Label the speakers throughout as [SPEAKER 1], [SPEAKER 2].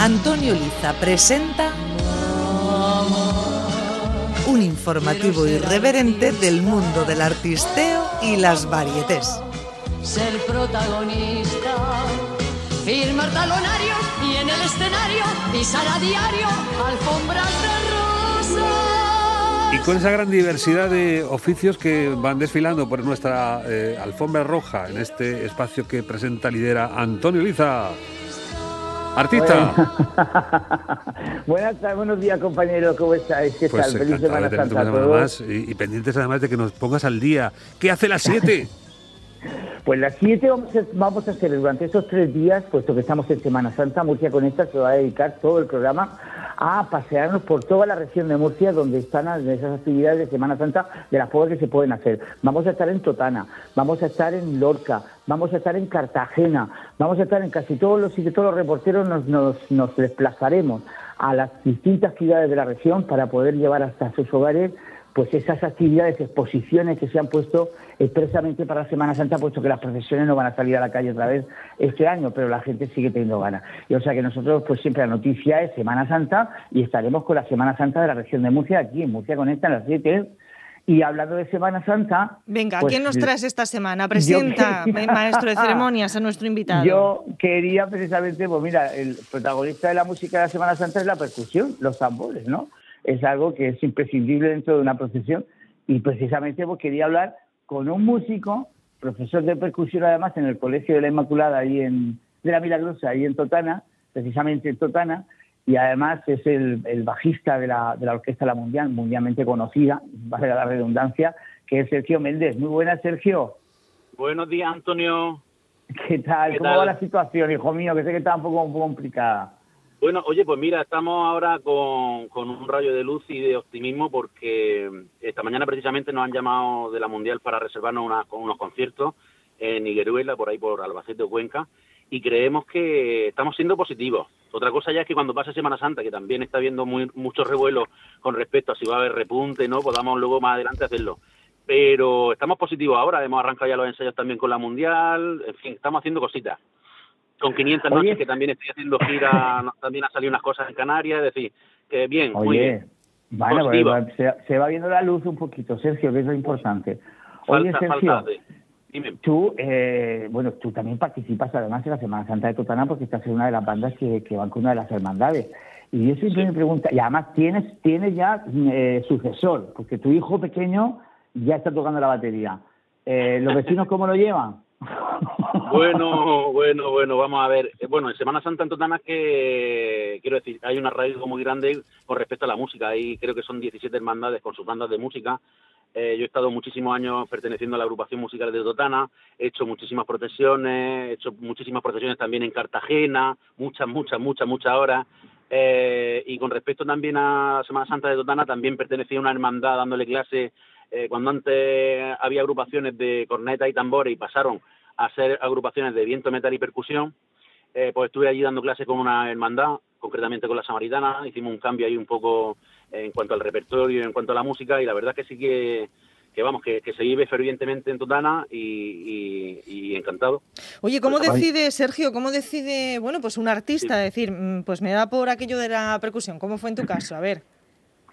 [SPEAKER 1] Antonio Liza presenta un informativo irreverente del mundo del artisteo y las varietés.
[SPEAKER 2] Ser protagonista, firmar talonario y en el escenario pisar a diario alfombras de rosa.
[SPEAKER 3] Y con esa gran diversidad de oficios que van desfilando por nuestra eh, alfombra roja en este espacio que presenta, lidera Antonio Liza. Artista.
[SPEAKER 4] Buenas tardes, buenos días compañeros, ¿cómo estáis? ¿Qué
[SPEAKER 3] Pues
[SPEAKER 4] tal? Feliz
[SPEAKER 3] de
[SPEAKER 4] Semana
[SPEAKER 3] tenerte
[SPEAKER 4] Santa a todos.
[SPEAKER 3] y, y pendientes además de que nos pongas al día. ¿Qué hace las 7?
[SPEAKER 4] Pues las 7 vamos a, vamos a hacer durante estos tres días, puesto que estamos en Semana Santa, Murcia Conecta se va a dedicar todo el programa a pasearnos por toda la región de Murcia donde están esas actividades de Semana Santa de las pocas que se pueden hacer. Vamos a estar en Totana, vamos a estar en Lorca, vamos a estar en Cartagena, vamos a estar en casi todos los sitios, todos los reporteros nos, nos, nos desplazaremos a las distintas ciudades de la región para poder llevar hasta sus hogares pues esas actividades, exposiciones que se han puesto expresamente para la Semana Santa, puesto que las procesiones no van a salir a la calle otra vez este año, pero la gente sigue teniendo ganas. Y o sea que nosotros, pues siempre la noticia es Semana Santa y estaremos con la Semana Santa de la región de Murcia, aquí en Murcia Conecta, a las 7. Y hablando de Semana Santa...
[SPEAKER 5] Venga,
[SPEAKER 4] pues,
[SPEAKER 5] ¿quién nos traes esta semana? Presenta,
[SPEAKER 4] quería-
[SPEAKER 5] maestro de ceremonias, a nuestro invitado.
[SPEAKER 4] Yo quería precisamente, pues mira, el protagonista de la música de la Semana Santa es la percusión, los tambores, ¿no? Es algo que es imprescindible dentro de una procesión y precisamente pues quería hablar con un músico, profesor de percusión además en el Colegio de la Inmaculada ahí en de la Milagrosa, ahí en Totana, precisamente en Totana, y además es el, el bajista de la, de la Orquesta La Mundial, mundialmente conocida, vale la redundancia, que es Sergio Méndez. Muy buenas, Sergio.
[SPEAKER 6] Buenos días, Antonio.
[SPEAKER 4] ¿Qué tal?
[SPEAKER 6] ¿Qué
[SPEAKER 4] ¿Cómo
[SPEAKER 6] tal?
[SPEAKER 4] va la situación, hijo mío? Que sé que está un poco, un poco complicada.
[SPEAKER 6] Bueno, oye, pues mira, estamos ahora con, con un rayo de luz y de optimismo porque esta mañana precisamente nos han llamado de la Mundial para reservarnos una- unos conciertos en Higueruela, por ahí por Albacete o Cuenca, y creemos que estamos siendo positivos. Otra cosa ya es que cuando pase Semana Santa, que también está habiendo muy, muchos revuelos con respecto a si va a haber repunte, ¿no? Podamos luego más adelante hacerlo. Pero estamos positivos ahora, hemos arrancado ya los ensayos también con la Mundial, en fin, estamos haciendo cositas. Con 500
[SPEAKER 4] Oye.
[SPEAKER 6] noches que también estoy haciendo gira, también ha salido unas cosas en Canarias, es decir, que bien, muy
[SPEAKER 4] Oye,
[SPEAKER 6] bien.
[SPEAKER 4] bueno,
[SPEAKER 6] Positivo.
[SPEAKER 4] pues, se, se va viendo la luz un poquito, Sergio, que es lo importante. Oye,
[SPEAKER 6] Falta,
[SPEAKER 4] Sergio,
[SPEAKER 6] falta de- Dime.
[SPEAKER 4] tú, eh, bueno, tú también participas además en la Semana Santa de Totana porque estás en una de las bandas que, que van con una de las hermandades. Y yo siempre me pregunto, y además tienes, tienes ya eh, sucesor, porque tu hijo pequeño ya está tocando la batería. Eh, ¿Los vecinos cómo lo llevan?
[SPEAKER 6] Bueno, bueno, bueno, vamos a ver. Eh, Bueno, en Semana Santa en Totana que, quiero decir, hay un arraigo muy grande con respecto a la música. Ahí creo que son 17 hermandades con sus bandas de música. Eh, yo he estado muchísimos años perteneciendo a la agrupación musical de Totana, he hecho muchísimas procesiones, he hecho muchísimas procesiones también en Cartagena, muchas, muchas, muchas, muchas horas. Eh, y con respecto también a Semana Santa de Totana, también pertenecía a una hermandad dándole clase eh, cuando antes había agrupaciones de corneta y tambores y pasaron a ser agrupaciones de viento, metal y percusión, eh, pues estuve allí dando clases con una hermandad, concretamente con la Samaritana, hicimos un cambio ahí un poco en cuanto al repertorio, en cuanto a la música, y la verdad que sí que, que vamos, que, que se vive fervientemente en Totana y, y- y encantado.
[SPEAKER 5] Oye, ¿cómo
[SPEAKER 6] Pues,
[SPEAKER 5] decide, Sergio, cómo decide, bueno, pues un artista decir, mm, pues me da por aquello de la percusión? ¿Cómo fue en tu caso? A ver.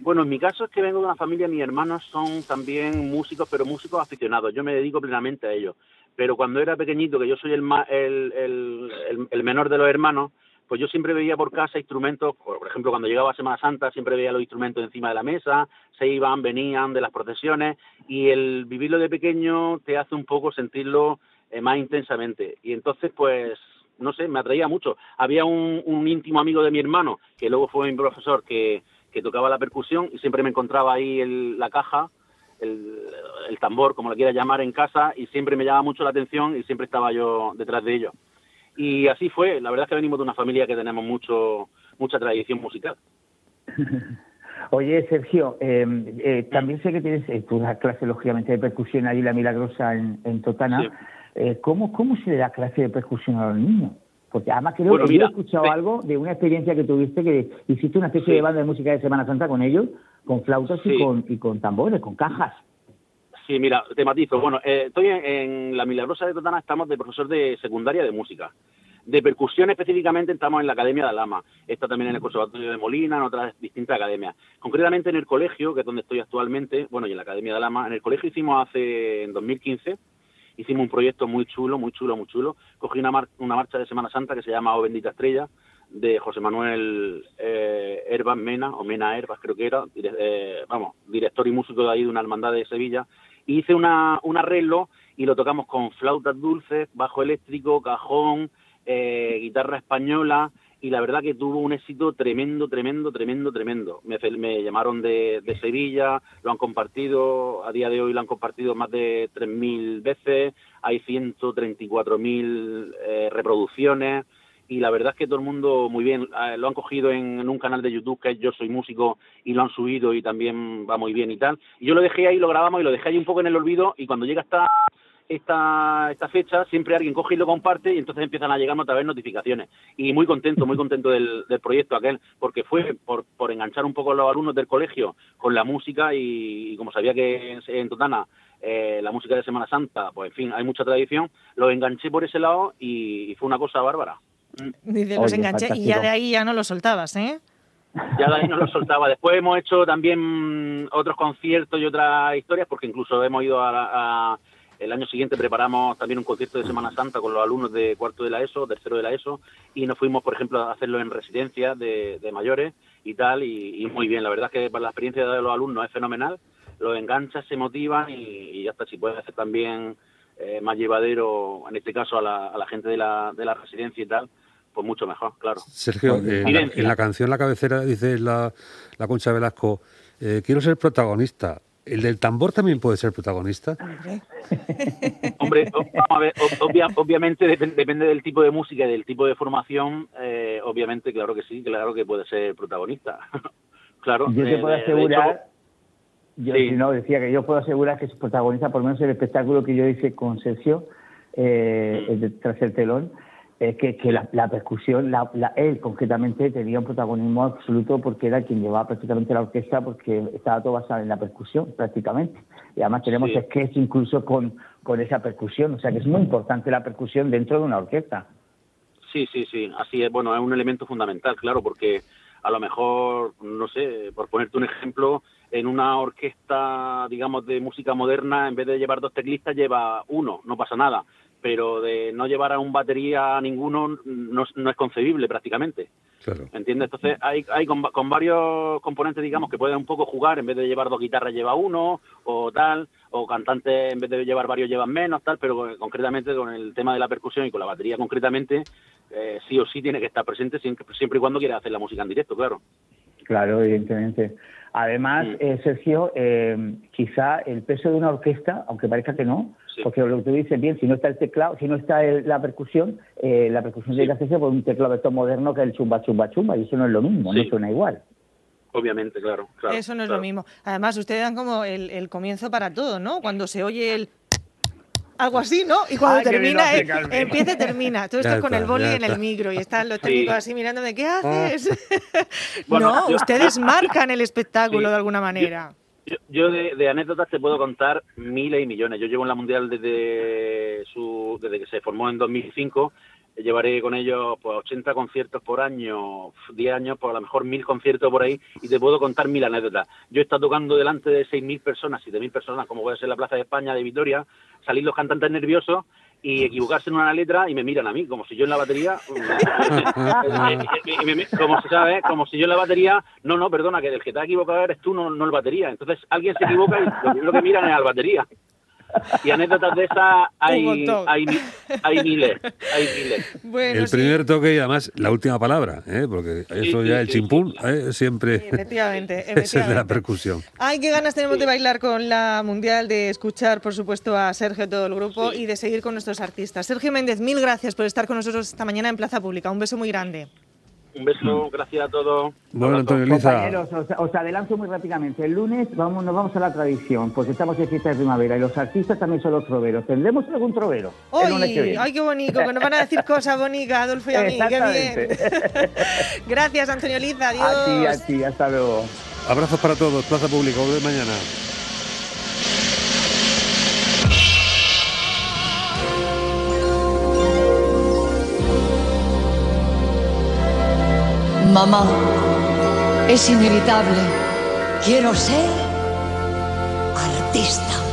[SPEAKER 6] Bueno, en mi caso es que vengo de una familia, mis hermanos son también músicos, pero músicos aficionados. Yo me dedico plenamente a ellos. Pero cuando era pequeñito, que yo soy el, ma- el, el- el- el menor de los hermanos, pues yo siempre veía por casa instrumentos, por ejemplo, cuando llegaba Semana Santa siempre veía los instrumentos encima de la mesa, se iban, venían de las procesiones, y el vivirlo de pequeño te hace un poco sentirlo eh, más intensamente. Y entonces, pues, no sé, me atraía mucho. Había un, un íntimo amigo de mi hermano, que luego fue mi profesor, que, que tocaba la percusión y siempre me encontraba ahí el- la caja, el, el tambor, como lo quiera llamar, en casa y siempre me llamaba mucho la atención y siempre estaba yo detrás de ellos. Y así fue, la verdad es que venimos de una familia que tenemos mucho mucha tradición musical.
[SPEAKER 4] Oye, Sergio, eh, eh, también sé que tienes eh, tu clase, lógicamente, de percusión ahí, la Milagrosa, en, en Totana.
[SPEAKER 6] Sí.
[SPEAKER 4] Eh, ¿cómo, ¿Cómo se le da clase de percusión a los niños? Porque además creo
[SPEAKER 6] Bueno,
[SPEAKER 4] que
[SPEAKER 6] mira,
[SPEAKER 4] yo he escuchado algo de una experiencia que tuviste, que hiciste una especie
[SPEAKER 6] Sí.
[SPEAKER 4] de banda de música de Semana Santa con ellos, con flautas y, con, y con tambores, con cajas.
[SPEAKER 6] Sí, mira, te matizo. Bueno, eh, estoy en, en la Milagrosa de Totana, estamos de profesor de secundaria de música. De percusión específicamente estamos en la Academia de Alama, está también en el Conservatorio de Molina, en otras distintas academias. Concretamente en el colegio, que es donde estoy actualmente, bueno, y en la Academia de Alama, en el colegio hicimos hace, en 2015, hicimos un proyecto muy chulo, muy chulo, muy chulo. Cogí una, una marcha de Semana Santa que se llama O Bendita Estrella, de José Manuel eh, Herbas Mena, o Mena Herbas creo que era, eh, vamos, director y músico de ahí de una hermandad de Sevilla, y hice una, un arreglo y lo tocamos con flautas dulces, bajo eléctrico, cajón, eh, guitarra española, y la verdad que tuvo un éxito tremendo, tremendo, tremendo, tremendo. Me, llamaron de, de, Sevilla, lo han compartido, a día de hoy lo han compartido más de 3.000 veces, hay 134.000 eh, reproducciones, y la verdad es que todo el mundo muy bien, eh, lo han cogido en, en, un canal de YouTube que es Yo Soy Músico y lo han subido y también va muy bien y tal. Y yo lo dejé ahí, lo grabamos y lo dejé ahí un poco en el olvido y cuando llega esta, esta, esta fecha siempre alguien coge y lo comparte y entonces empiezan a llegar otra vez notificaciones. Y muy contento, muy contento del, del proyecto aquel, porque fue por, por enganchar un poco a los alumnos del colegio con la música y, y como sabía que en, en Totana eh, la música de Semana Santa, pues en fin, hay mucha tradición, lo enganché por ese lado y, y fue una cosa bárbara.
[SPEAKER 5] Dice, los enganché y ya de ahí ya no lo soltabas, ¿eh?
[SPEAKER 6] Ya de ahí no lo soltaba. Después hemos hecho también otros conciertos y otras historias, porque incluso hemos ido a, a, el año siguiente preparamos también un concierto de Semana Santa con los alumnos de cuarto de la ESO, tercero de la ESO, y nos fuimos, por ejemplo, a hacerlo en residencias de, de mayores y tal, y, y, muy bien. La verdad es que para la experiencia de los alumnos es fenomenal, los enganchas, se motivan y, ya está, si puede hacer también eh, más llevadero, en este caso a la, a la gente de la, de la residencia y tal, pues mucho mejor, claro.
[SPEAKER 3] Sergio, eh, en, la, en, la, canción La Cabecera dice la, la Concha Velasco, eh, quiero ser protagonista. ¿El del tambor también puede ser protagonista?
[SPEAKER 6] Hombre, vamos a ver, obvia, obviamente depende, depende, del tipo de música y del tipo de formación, eh, obviamente, claro que sí, claro que puede ser protagonista. claro.
[SPEAKER 4] Yo te puedo asegurar, yo sí. no, decía que yo puedo asegurar que es protagonista, por lo menos el espectáculo que yo hice con Sergio, eh, tras el telón, eh, que, que la, la, percusión, la, la, él concretamente tenía un protagonismo absoluto porque era quien llevaba prácticamente la orquesta porque estaba todo basado en la percusión prácticamente. Y además tenemos sí. sketch incluso con, con esa percusión, o sea que es muy importante la percusión dentro de una orquesta.
[SPEAKER 6] Sí, sí, sí, así es. Bueno, es un elemento fundamental, claro, porque a lo mejor, no sé, por ponerte un ejemplo, en una orquesta, digamos, de música moderna, en vez de llevar dos teclistas, lleva uno, no pasa nada pero de no llevar a un batería a ninguno no, no es concebible prácticamente.
[SPEAKER 3] Claro.
[SPEAKER 6] ¿Entiendes? Entonces hay, hay con, con, varios componentes, digamos, que pueden un poco jugar, en vez de llevar dos guitarras lleva uno, o tal, o cantantes en vez de llevar varios llevan menos, tal, pero concretamente con el tema de la percusión y con la batería concretamente, eh, sí o sí tiene que estar presente siempre, siempre y cuando quiera hacer la música en directo, claro.
[SPEAKER 4] Claro, evidentemente. Además, sí. eh, Sergio, eh, quizá el peso de una orquesta, aunque parezca que no, sí. porque lo que tú dices bien, si no está el teclado, si no está el, la percusión, eh, la percusión sí. tiene que hacerse por un teclado de estos moderno que es el chumba chumba chumba, y eso no es lo mismo, no suena igual.
[SPEAKER 6] Obviamente, claro. claro
[SPEAKER 5] eso no es
[SPEAKER 6] claro.
[SPEAKER 5] lo mismo. Además, ustedes dan como el, el comienzo para todo, ¿no? Cuando se oye el algo así, ¿no? Y cuando Ay, termina, eh, empieza y termina. Tú estás está, con el boli en el micro y están los técnicos sí. así mirándome, ¿qué haces? bueno, no, yo... ustedes marcan el espectáculo sí. de alguna manera.
[SPEAKER 6] Yo, yo de, de, anécdotas te puedo contar miles y millones. Yo llevo en la Mundial desde, su, desde que se formó en 2005 llevaré con ellos pues 80 conciertos por año, 10 años, por a lo mejor mil conciertos por ahí, y te puedo contar mil anécdotas. Yo he estado tocando delante de 6.000 personas, 7.000 personas, como puede ser la Plaza de España de Vitoria, salir los cantantes nerviosos y equivocarse en una letra y me miran a mí, como si yo en la batería, como si sabes, como si yo en la batería, no, no, perdona, que el que te ha equivocado eres tú, no, no el batería. Entonces alguien se equivoca y lo primero que miran es al batería. Y anécdotas de esas hay, hay, hay, miles, hay miles.
[SPEAKER 3] Bueno, el sí. primer toque y además la última palabra, ¿eh? porque eso sí, ya sí, el chimpún ¿eh? siempre
[SPEAKER 5] efectivamente, efectivamente.
[SPEAKER 3] es el de la percusión.
[SPEAKER 5] Ay, qué ganas tenemos de bailar con la Mundial, de escuchar, por supuesto, a Sergio, todo el grupo y de seguir con nuestros artistas. Sergio Méndez, mil gracias por estar con nosotros esta mañana en Plaza Pública. Un beso muy grande.
[SPEAKER 6] Un beso, gracias a todos.
[SPEAKER 3] Bueno, Antonio Liza.
[SPEAKER 4] Compañeros, os, os, adelanto muy rápidamente. El lunes vamos, nos vamos a la tradición, porque estamos en fiesta de primavera y los artistas también son los troveros. ¿Tendremos algún trovero?
[SPEAKER 5] ¡Ay, ay qué bonito! Que nos van a decir cosas bonitas, Adolfo y a mí. ¡Qué bien! Gracias, Antonio Liza. Adiós.
[SPEAKER 4] A ti, a ti. Hasta luego.
[SPEAKER 3] Abrazos para todos. Plaza Pública. Volvemos mañana.
[SPEAKER 2] Mamá, es inevitable. Quiero ser artista.